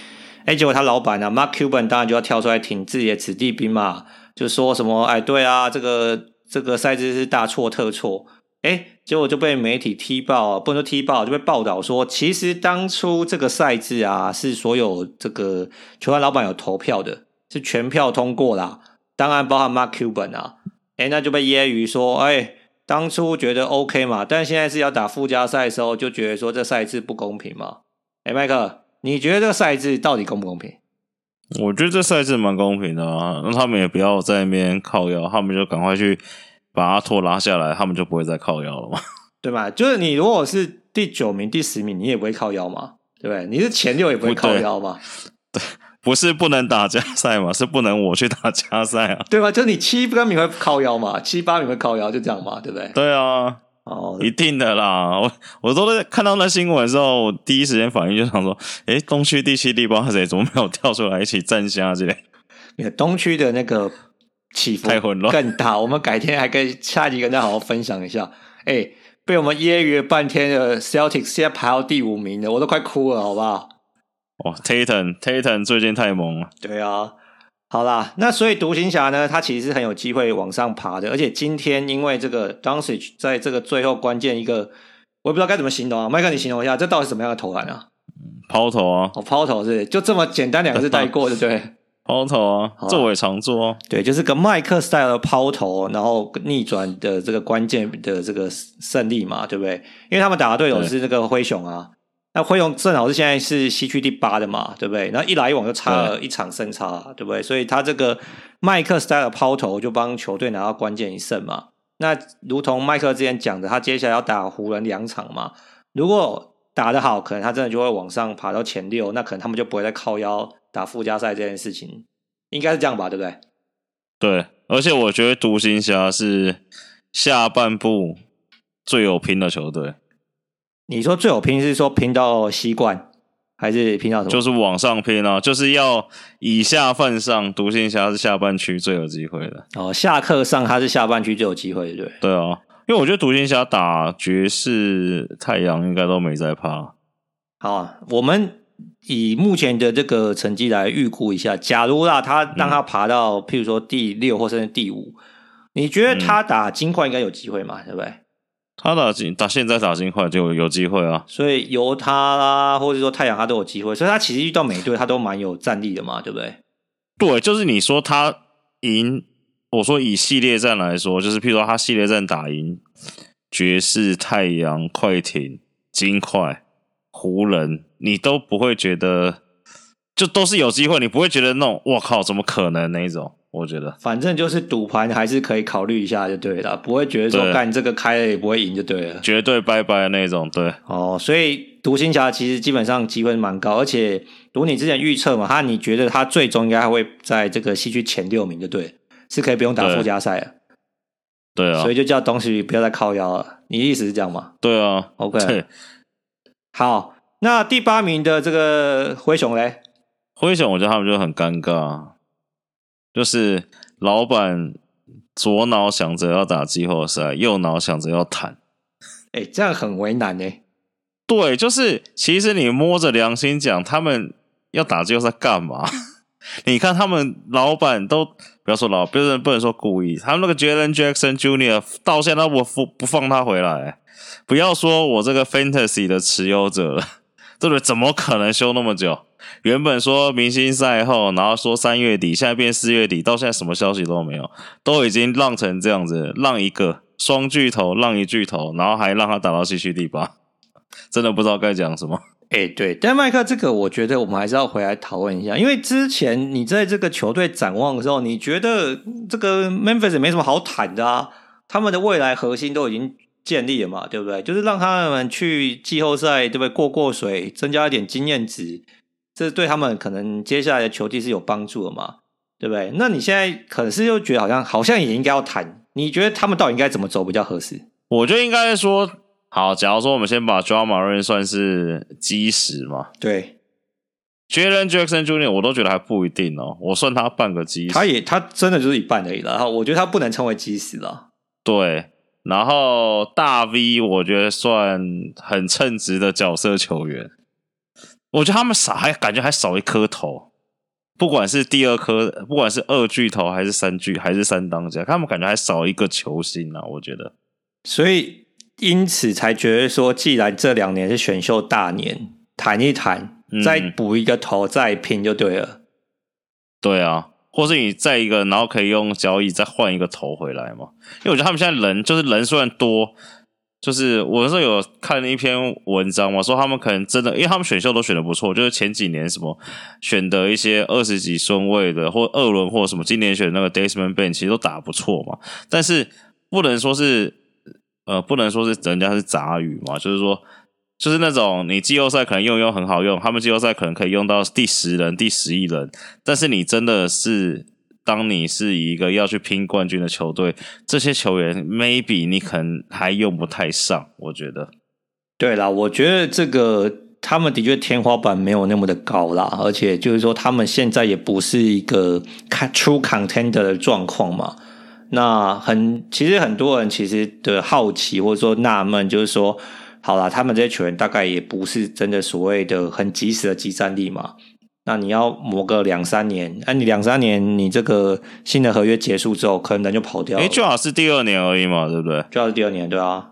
哎，结果他老板啊，Mark Cuban 当然就要跳出来挺自己的子弟兵嘛，就说什么，哎，对啊，这个这个赛制是大错特错。哎，结果就被媒体踢爆，不能说踢爆，就被报道说，其实当初这个赛制啊，是所有这个球团老板有投票的，是全票通过啦，当然包含 Mark Cuban 啊。哎，那就被揶揄说，哎，当初觉得 OK 嘛，但现在是要打附加赛的时候，就觉得说这赛制不公平嘛。哎，麦克。你觉得这个赛制到底公不公平？我觉得这赛制蛮公平的啊，那他们也不要在那边靠腰，他们就赶快去把阿拓拉下来，他们就不会再靠腰了嘛，对吧？就是你如果是第九名、第十名，你也不会靠腰嘛，对不对？你是前六也不会靠腰嘛，对，不是不能打加赛嘛，是不能我去打加赛啊，对吧？就你七八名会靠腰嘛，七八名会靠腰，就这样嘛，对不对？对啊。哦，一定的啦！我我都在看到那新闻的时候，我第一时间反应就想说：诶，东区第七、第八谁怎么没有跳出来一起站下之类？东区的那个起伏太混乱，更大。我们改天还可以下集跟大家好好分享一下。诶，被我们揶揄半天的 Celtics 现在排到第五名了，我都快哭了，好不好？哇，Tatum Tatum 最近太猛了。对啊。好啦，那所以独行侠呢，他其实是很有机会往上爬的，而且今天因为这个 Doncic 在这个最后关键一个，我也不知道该怎么形容啊，麦克你形容一下，这到底是什么样的投篮啊？抛投啊，哦，抛投是，是就这么简单两个字带过，对不对？抛投啊，这我也常做啊，对，就是个麦克 style 的抛投，然后逆转的这个关键的这个胜利嘛，对不对？因为他们打的队友是那个灰熊啊。那灰熊正好是现在是西区第八的嘛，对不对？那一来一往就差了一场胜差，对，对不对？所以他这个麦克 style 抛投就帮球队拿到关键一胜嘛。那如同麦克之前讲的，他接下来要打湖人两场嘛。如果打得好，可能他真的就会往上爬到前六，那可能他们就不会再靠腰打附加赛这件事情，应该是这样吧，对不对？对，而且我觉得独行侠是下半部最有拼的球队。你说最有拼是说拼到西冠，还是拼到什么？就是往上拼啊，就是要以下犯上。独行侠是下半区最有机会的哦，下课上他是下半区最有机会，对对啊，因为我觉得独行侠打爵士、太阳应该都没在怕。好啊，我们以目前的这个成绩来预估一下，假如啦，他让他爬到、嗯、譬如说第六或甚至第五，你觉得他打金块应该有机会吗？对不对？他打金打现在打金块就有机会啊，所以由他啦，或者说太阳他都有机会，所以他其实遇到每队他都蛮有战力的嘛，对不对？对，就是你说他赢，我说以系列战来说，就是譬如说他系列战打赢爵士、太阳、快艇、金块、湖人，你都不会觉得，就都是有机会，你不会觉得那种我靠，怎么可能那一种。我觉得，反正就是赌盘还是可以考虑一下就对了，不会觉得说干这个开了也不会赢就对了，绝对拜拜的那种。对，哦，所以独行侠其实基本上机会蛮高，而且如你之前预测嘛，他你觉得他最终应该会在这个西区前六名就对，是可以不用打附加赛了。对啊，所以就叫东西不要再靠腰了。你意思是这样吗？对啊，OK 对。好，那第八名的这个灰熊嘞？灰熊，我觉得他们就很尴尬。就是老板左脑想着要打季后赛，右脑想着要谈，哎，这样很为难呢。对，就是其实你摸着良心讲，他们要打季后赛干嘛？你看他们老板都不要说老，不能不能说故意，他们那个 Jaren Jackson Jr. 到现在都不不放他回来，不要说我这个 Fantasy 的持有者了，对不对？怎么可能休那么久？原本说明星赛后，然后说三月底，现在变四月底，到现在什么消息都没有，都已经让成这样子，让一个双巨头，让一巨头，然后还让他打到西区第八，真的不知道该讲什么。哎、对，但麦克这个，我觉得我们还是要回来讨论一下，因为之前你在这个球队展望的时候，你觉得这个 Memphis 没什么好谈的啊，他们的未来核心都已经建立了嘛，对不对？就是让他们去季后赛，对不对？过过水，增加一点经验值，这对他们可能接下来的球技是有帮助的嘛，对不对？那你现在可是又觉得好像好像也应该要谈，你觉得他们到底应该怎么走比较合适？我觉得应该说，好，假如说我们先把 Ja Morant 算是基石嘛，对。Jalen Jackson Jr. 我都觉得还不一定哦，我算他半个基石，他也他真的就是一半而已了。然后我觉得他不能称为基石了。对，然后大 V 我觉得算很称职的角色球员。我觉得他们少还感觉还少一颗头，不管是第二颗，不管是二巨头还是三巨还是三当家，他们感觉还少一个球星啊。我觉得，所以因此才觉得说，既然这两年是选秀大年，谈一谈。再补一个头，再拼就对了。嗯。对啊，或是你再一个，然后可以用交易再换一个头回来嘛？因为我觉得他们现在人就是人虽然多，就是我那时候有看了一篇文章嘛，说他们可能真的，因为他们选秀都选的不错，就是前几年什么选的一些二十几顺位的或二轮或什么，今年选那个 Desmond Bane 其实都打不错嘛。但是不能说是呃，不能说是人家是杂鱼嘛，就是说。就是那种你季后赛可能用用很好用，他们季后赛可能可以用到第十人、第十一人，但是你真的是当你是一个要去拼冠军的球队，这些球员 maybe 你可能还用不太上，我觉得。对啦，我觉得这个他们的确天花板没有那么的高啦，而且就是说他们现在也不是一个 true contender 的状况嘛。那很其实很多人其实的好奇或者说纳闷，就是说。好啦，他们这些球员大概也不是真的所谓的很及时的集战力嘛。那你要磨个两三年，那、啊、你两三年，你这个新的合约结束之后，可能人就跑掉了。哎，最好是第二年而已嘛，对不对？最好是第二年，对啊。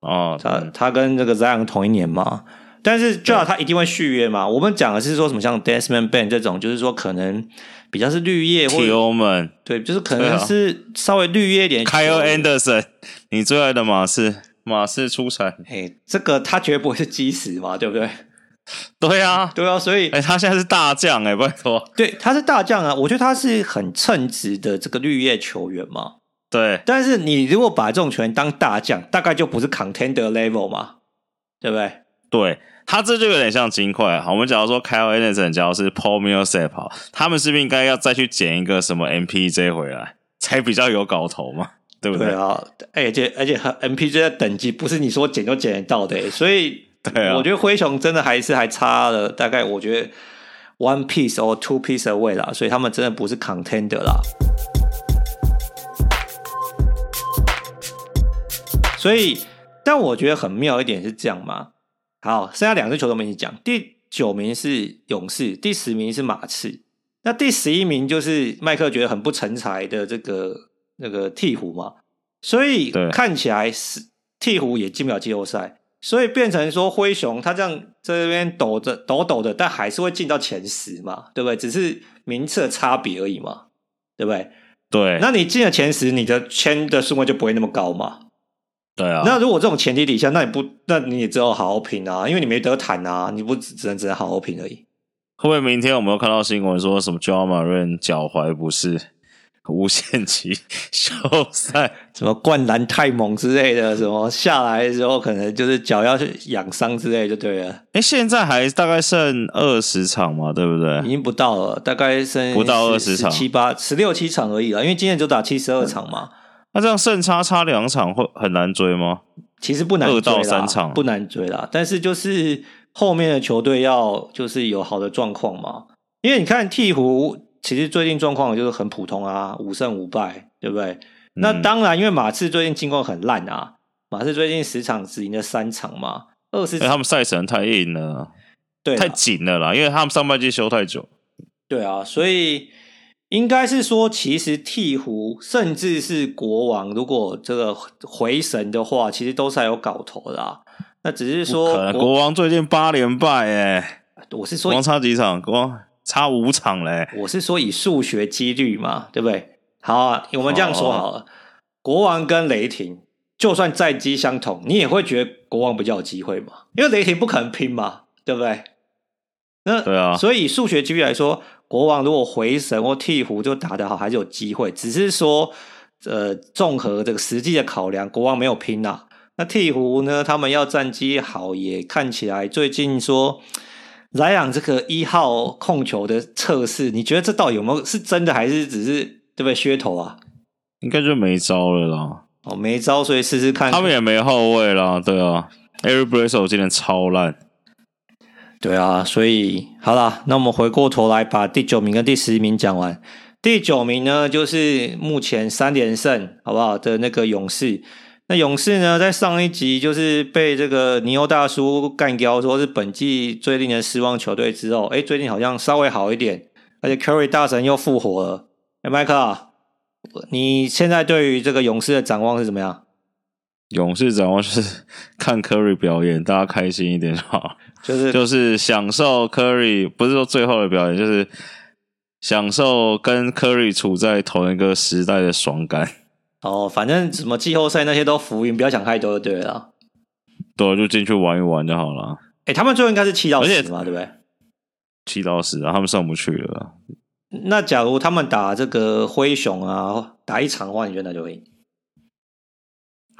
哦，他他跟这个 Zion 同一年嘛，但是最好他一定会续约嘛。我们讲的是说什么像 Desmond Bane 这种，就是说可能比较是绿叶或者我们对，就是可能是稍微绿叶一点。Kyle Anderson，你最爱的马刺。马氏出产，嘿，这个他绝对不会是基石嘛，对不对？对啊，对啊，所以，哎，他现在是大将，哎，拜托，对，他是大将啊，我觉得他是很称职的这个绿叶球员嘛，对。但是你如果把这种球员当大将，大概就不是 contender level 嘛，对不对？对，他这就有点像金块。好，我们假如说 Kyle Anderson，假如是 Paul Millsap，好，他们是不是应该要再去捡一个什么 MPJ 回来，才比较有搞头嘛？对不对？对啊，而且而且和 MPG 的等级不是你说捡就捡得到的，所以 对啊，我觉得灰熊真的还是还差了大概我觉得 one piece or two piece away 啦，所以他们真的不是 contender 啦。所以，但我觉得很妙一点是这样吗。好，剩下两支球队我们一起讲，第九名是勇士，第十名是马刺，那第十一名就是麦克觉得很不成才的这个。那个鹈鹕嘛，所以看起来是鹈鹕也进不了季后赛，所以变成说灰熊他这样在这边抖着抖抖的，但还是会进到前十嘛，对不对？只是名次的差别而已嘛，对不对？对，那你进了前十，你的签的数目就不会那么高嘛。对啊，那如果这种前提底下，那你不，那你也只有好好拼啊，因为你没得谈啊，你不只只能只能好好拼而已。会不会明天我们又看到新闻说什么 Ja Morant 脚踝不适？无限期 休赛，什么灌篮太猛之类的，什么下来的时候可能就是脚要去养伤之类，就对了。哎、欸，现在还大概剩二十场嘛，对不对？已经不到了，大概剩不到二十场，七八、十六七场而已了。因为今年就打七十二场嘛。那这样胜差差两场会很难追吗？其实不难追，二到三场不难追啦。但是就是后面的球队要就是有好的状况嘛。因为你看鹈鹕。其实最近状况就是很普通啊，五胜五败，对不对？嗯、那当然，因为马刺最近进攻很烂啊，马刺最近十场只赢了三场嘛，二十、欸。他们赛程太硬了，对，太紧了啦，因为他们上半季休太久。对啊，所以应该是说，其实鹈鹕甚至是国王，如果这个回神的话，其实都是还有搞头的啦。那只是说，可能国王最近八连败，哎，我是说，光差几场，国王。差五场嘞！我是说以数学几率嘛，对不对？好啊，我们这样说好了。哦、国王跟雷霆，就算战绩相同，你也会觉得国王比较有机会嘛？因为雷霆不可能拼嘛，对不对？那对啊，所以以数学几率来说，国王如果回神或鵜鹕就打得好，还是有机会。只是说，呃，综合这个实际的考量，国王没有拼呐、啊。那鵜鹕呢？他们要战绩好，也看起来最近说莱昂这个一号控球的测试，你觉得这到底有没有是真的，还是只是对不对噱头啊？应该就没招了啦。哦，没招，所以试试看。他们也没后卫啦，对啊。Eric Bledsoe 今天超烂。对啊，所以好啦，那我们回过头来把第九名跟第十名讲完。第九名呢，就是目前三连胜，好不好？的那个勇士。那勇士呢，在上一集就是被这个尼欧大叔干掉，说是本季最令人失望球队之后，哎，最近好像稍微好一点，而且 Curry 大神又复活了。哎，麦克，你现在对于这个勇士的展望是怎么样？勇士展望就是看 Curry 表演，大家开心一点就好，就是 就是享受 Curry，不是说最后的表演，就是。享受跟 Curry 处在同一个时代的爽感。哦，反正什么季后赛那些都浮云，不要想太多就对了。对，就进去玩一玩就好了。哎、欸，他们最后应该是七到十嘛，对不对？七到十啊，他们上不去了。那假如他们打这个灰熊啊，打一场的话，你觉得那就会赢？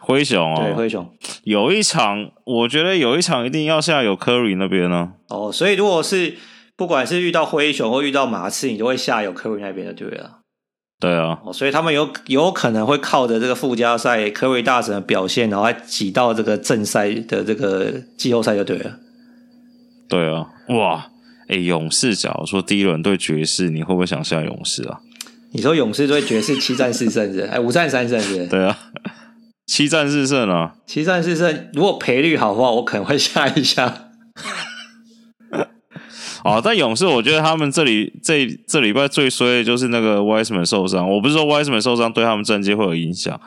灰熊啊、哦，对，灰熊有一场，我觉得有一场一定要下有 Curry 那边呢。哦，所以如果是。不管是遇到灰熊或遇到马刺，你都会下有科瑞那边的，对不对？对啊，所以他们有有可能会靠着这个附加赛科瑞大神的表现，然后还挤到这个正赛的这个季后赛就对了。对啊，哇，哎，勇士，假如说第一轮对爵士，你会不会想下勇士啊？你说勇士对爵士七战四胜是？哎，五战三胜是？对啊，七战四胜啊，七战四胜，如果赔率好的话，我可能会下一下。啊！但勇士，我觉得他们这里这这礼拜最衰的就是那个 Wiseman 受伤。我不是说 Wiseman 受伤对他们战绩会有影响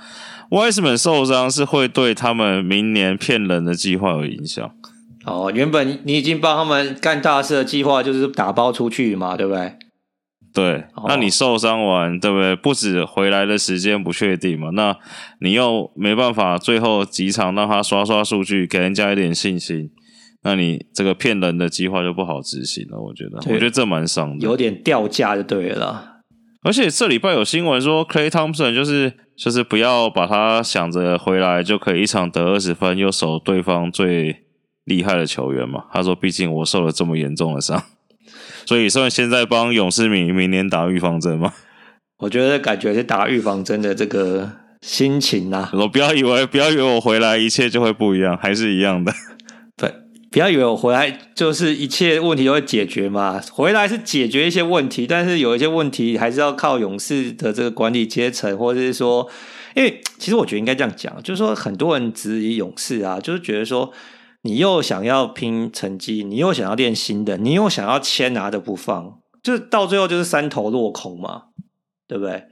，Wiseman 受伤是会对他们明年骗人的计划有影响。哦，原本你已经帮他们干大事的计划就是打包出去嘛，对不对？对，那你受伤完，对不对？不止回来的时间不确定嘛，那你又没办法最后几场让他刷刷数据，给人家一点信心。那你这个骗人的计划就不好执行了，我觉得，我觉得这蛮伤的，有点掉价就对了。而且这礼拜有新闻说，Clay Thompson 就是就是不要把他想着回来就可以一场得二十分又守对方最厉害的球员嘛。他说，毕竟我受了这么严重的伤，所以算现在帮勇士明明年打预防针吗？我觉得感觉是打预防针的这个心情啊。我不要以为不要以为我回来一切就会不一样，还是一样的。不要以为我回来就是一切问题都会解决嘛，回来是解决一些问题，但是有一些问题还是要靠勇士的这个管理阶层，或者是说，因为 其实我觉得应该这样讲，就是说很多人质疑勇士啊，就是觉得说你又想要拼成绩，你又想要练新的，你又想要签拿的不放，就是到最后就是三头落空嘛，对不对？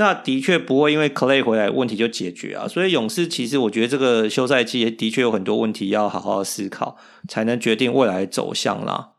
那的确不会因为 Clay 回来问题就解决啊，所以勇士其实我觉得这个休赛期也的确有很多问题要好好思考，才能决定未来走向啦。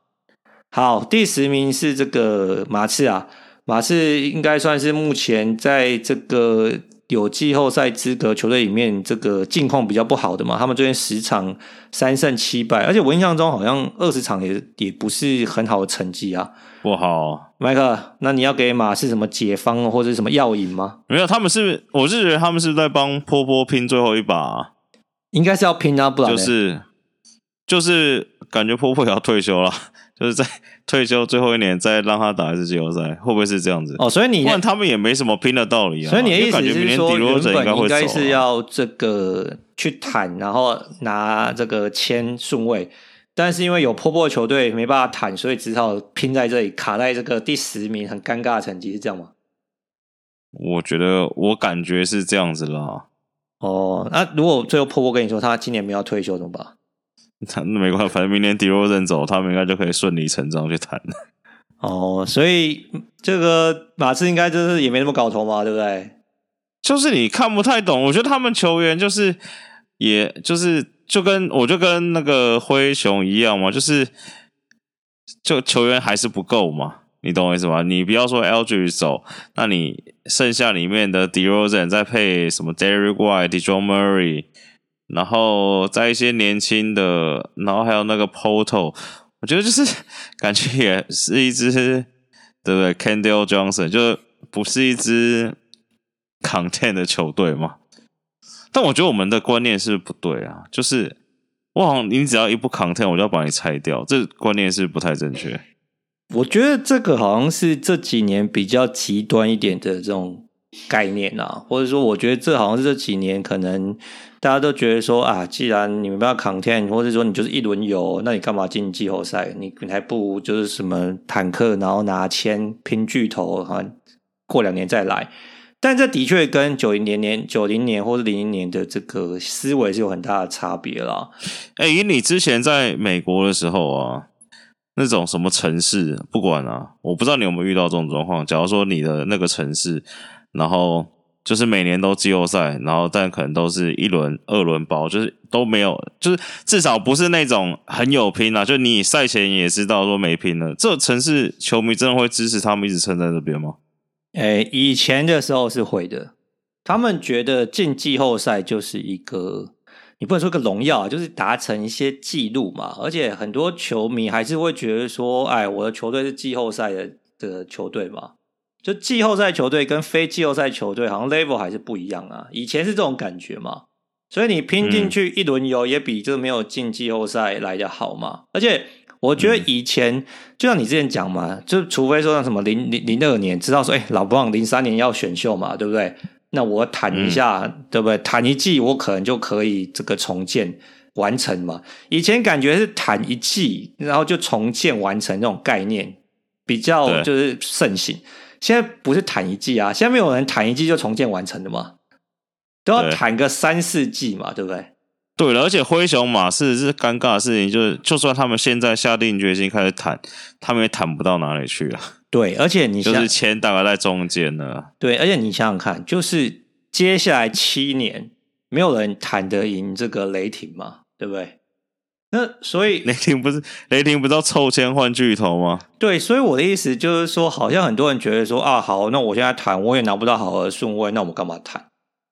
好，第十名是这个马刺啊，马刺应该算是目前在这个有季后赛资格球队里面这个境况比较不好的嘛，他们最近十场三胜七败，而且我印象中好像二十场也也不是很好的成绩啊。不好，麦克，那你要给马是什么解方或者什么药引吗？没有，他们是，我是觉得他们是在帮波波拼最后一把，啊，应该是要拼啊，不然就是就是感觉波波也要退休了，就是在 退休最后一年再让他打一次季后赛，会不会是这样子？哦，所以你，不然他们也没什么拼的道理啊。所以你的意思是说，原本应该是要这个去谈，然后拿这个签顺位。但是因为有破破球队没办法谈，所以只好拼在这里，卡在这个第十名，很尴尬的成绩，是这样吗？我觉得我感觉是这样子啦。哦，那如果最后破破跟你说他今年没有退休怎么办？那没关系，反正明年迪罗认走，他们应该就可以顺理成章去谈。哦，所以这个马刺应该就是也没那么搞头嘛，对不对？就是你看不太懂，我觉得他们球员就是，也就是。就跟我就跟那个灰熊一样嘛，就是就球员还是不够嘛，你懂我意思吗？你不要说 Aldridge 走，那你剩下里面的 DeRozan 再配什么 Derrick White、Dejounte Murray，然后在一些年轻的，然后还有那个 Poeltl，我觉得就是 感觉也是一支对不对？Candle Johnson 就不是一支 content 的球队嘛。但我觉得我们的观念是不对啊，就是哇，你只要一不 content，我就要把你拆掉，这观念是不太正确。我觉得这个好像是这几年比较极端一点的这种概念啊，或者说，我觉得这好像是这几年可能大家都觉得说啊，既然你们不要 content，或者说你就是一轮游，那你干嘛进季后赛？你你还不如就是什么坦克，然后拿签拼巨头，好像过两年再来。但这的确跟九零年年、九零年或者零零年的这个思维是有很大的差别啦。哎，以你之前在美国的时候啊，那种什么城市，不管啊，我不知道你有没有遇到这种状况。假如说你的那个城市，然后就是每年都季后赛，然后但可能都是一轮、二轮包，就是都没有，就是至少不是那种很有拼啊。就你赛前也知道说没拼了，这城市球迷真的会支持他们一直撑在这边吗？诶，以前的时候是会的，他们觉得进季后赛就是一个，你不能说个荣耀，就是达成一些记录嘛。而且很多球迷还是会觉得说，哎，我的球队是季后赛的的球队嘛。就季后赛球队跟非季后赛球队好像 level 还是不一样啊。以前是这种感觉嘛，所以你拼进去一轮游也比这个没有进季后赛来的好嘛。而且。我觉得以前、嗯、就像你之前讲嘛，就除非说像什么零零零二年知道说，哎、欸，老布朗零三年要选秀嘛，对不对？那我谈一下，嗯、对不对？谈一季，我可能就可以这个重建完成嘛。以前感觉是谈一季，然后就重建完成这种概念比较就是盛行。现在不是谈一季啊，现在没有人谈一季就重建完成的嘛，都要谈个三四季嘛，对不对？对了，而且灰熊马刺是尴尬的事情，就是就算他们现在下定决心开始谈，他们也谈不到哪里去啊。对，而且你就是钱大概在中间呢。对，而且你想想看，就是接下来七年没有人谈得赢这个雷霆嘛，对不对？那所以 雷霆不是雷霆不是要抽签换巨头吗？对，所以我的意思就是说，好像很多人觉得说啊，好，那我现在谈我也拿不到好的顺位，那我们干嘛谈？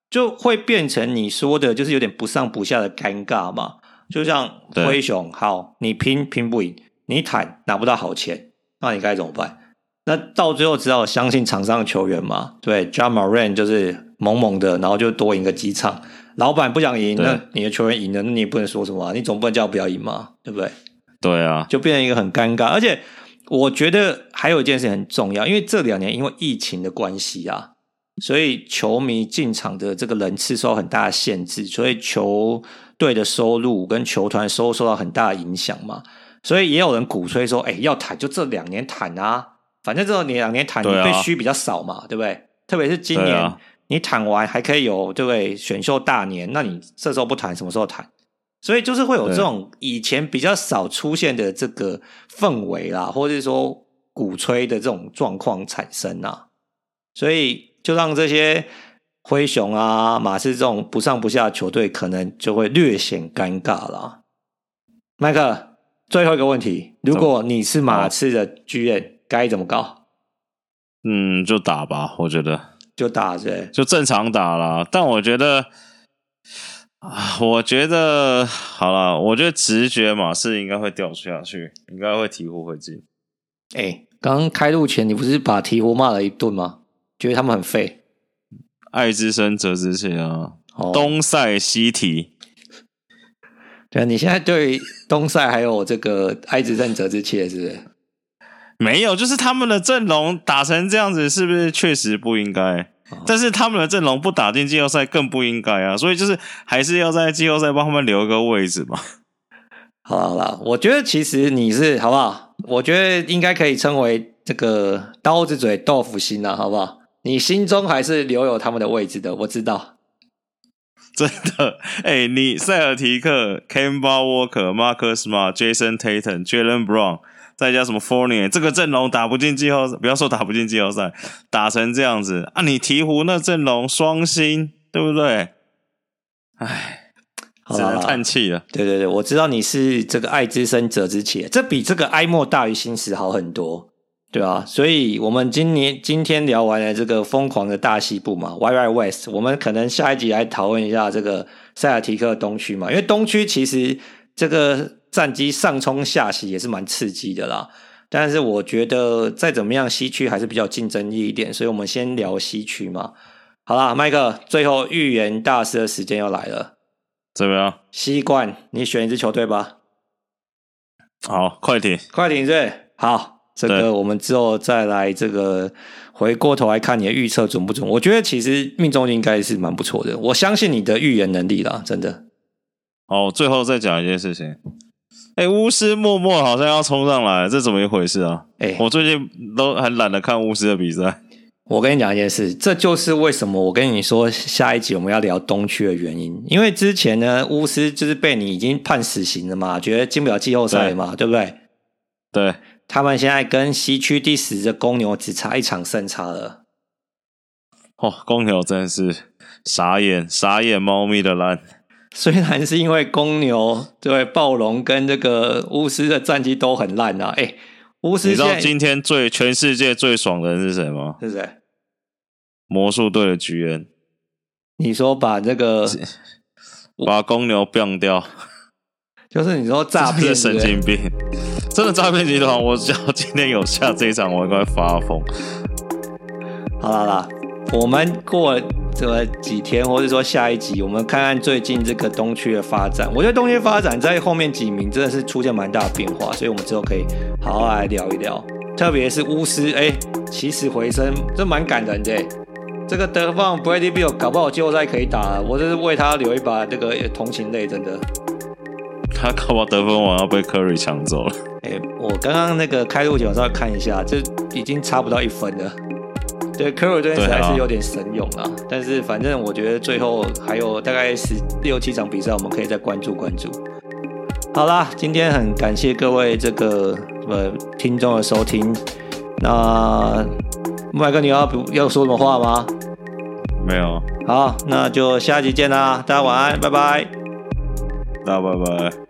就会变成你说的，就是有点不上不下的尴尬嘛。就像灰熊，好，你拼拼不赢，你谈拿不到好钱，那你该怎么办？那到最后只好相信场上的球员嘛。对，Ja Morant 就是猛猛的，然后就多赢个几场。老板不想赢，那你的球员赢了，那你也不能说什么啊，你总不能叫我不要赢嘛，对不对？对啊，就变成一个很尴尬。而且我觉得还有一件事很重要，因为这两年因为疫情的关系啊。所以球迷进场的这个人次受到很大的限制，所以球队的收入跟球团收入受到很大的影响嘛。所以也有人鼓吹说：“哎，要谈就这两年谈啊，反正这两年谈你被嘘比较少嘛，对不对？特别是今年你谈完还可以有对不对？选秀大年，那你这时候不谈，什么时候谈？所以就是会有这种以前比较少出现的这个氛围啦，或者说鼓吹的这种状况产生啊，所以。就让这些灰熊啊、马刺这种不上不下球队，可能就会略显尴尬了。麦克，最后一个问题：如果你是马刺的 GM，该怎么搞？嗯，就打吧，我觉得就打呗，就正常打啦。但我觉得啊，我觉得好了，我觉得直觉马刺应该会掉下去，应该会鵜鹕会进。哎、欸，刚开录前你不是把鵜鹕骂了一顿吗？觉得他们很废，爱之深责之切啊！哦、东赛西提，对啊，你现在对东赛还有这个爱之深责之切，是不是？没有，就是他们的阵容打成这样子，是不是确实不应该？哦、但是他们的阵容不打进季后赛更不应该啊！所以就是还是要在季后赛帮他们留一个位置嘛。好了好了，我觉得其实你是好不好？我觉得应该可以称为这个刀子嘴豆腐心啊，好不好？你心中还是留有他们的位置的，我知道。真的，哎、欸，你塞尔提克、Kemba Walker、Marcus Smart、Jason Tatum、Jaylen Brown，再加什么 Fournier，这个阵容打不进季后赛，不要说打不进季后赛，打成这样子啊！你鹈鹕那阵容双星，对不对？哎，只能叹气了。对对对，我知道你是这个爱之深责之切，这比这个哀莫大于心死好很多。对啊，所以我们今年今天聊完了这个疯狂的大西部嘛，Wild Wild West，我们可能下一集来讨论一下这个塞尔提克东区嘛，因为东区其实这个战绩上冲下洗也是蛮刺激的啦。但是我觉得再怎么样，西区还是比较竞争力一点，所以我们先聊西区嘛。好啦，麦克，最后预言大师的时间要来了，怎么样？西冠，你选一支球队吧。好，快艇，快艇对，好，这个我们之后再来这个回过头来看你的预测准不准？我觉得其实命中率应该是蛮不错的，我相信你的预言能力啦，真的。好，最后再讲一件事情。哎，巫师默默好像要冲上来，这怎么一回事啊？哎，我最近都很懒得看巫师的比赛。我跟你讲一件事，这就是为什么我跟你说下一集我们要聊东区的原因。因为之前呢，巫师就是被你已经判死刑了嘛，觉得进不了季后赛嘛，对，对不对？对，他们现在跟西区第十的公牛只差一场胜差了。哦，公牛真是傻眼，傻眼猫咪的烂。虽然是因为公牛对暴龙跟这个巫师的战绩都很烂啊，哎，巫师，你知道今天最全世界最爽的人是谁吗？是谁？魔术队的局员你说把这个把公牛变掉，就是你说诈骗神经病，真的诈骗集团！我只要今天有下这一场，我应该发疯。好啦啦，我们过这个几天，或者说下一集，我们看看最近这个东区的发展。我觉得东区发展在后面几名真的是出现蛮大的变化，所以我们之后可以好好来聊一聊。特别是巫师，哎，起死回生，这蛮感人的。这个得分 Bradley Bill 搞不好季后赛可以打，我这是为他留一把这个同情泪，真的。他搞不好得分王要被 Curry 抢走了。哎，我刚刚那个开路前我稍微看一下，这已经差不到一分了。对，Curry 这边实在是有点神勇啊。啊但是反正我觉得最后还有大概十六七场比赛，我们可以再关注关注。好啦，今天很感谢各位这个呃听众的收听。那麦哥，你要不要说什么话吗？没有，好，那就下集见啦！大家晚安，拜拜，大家拜拜。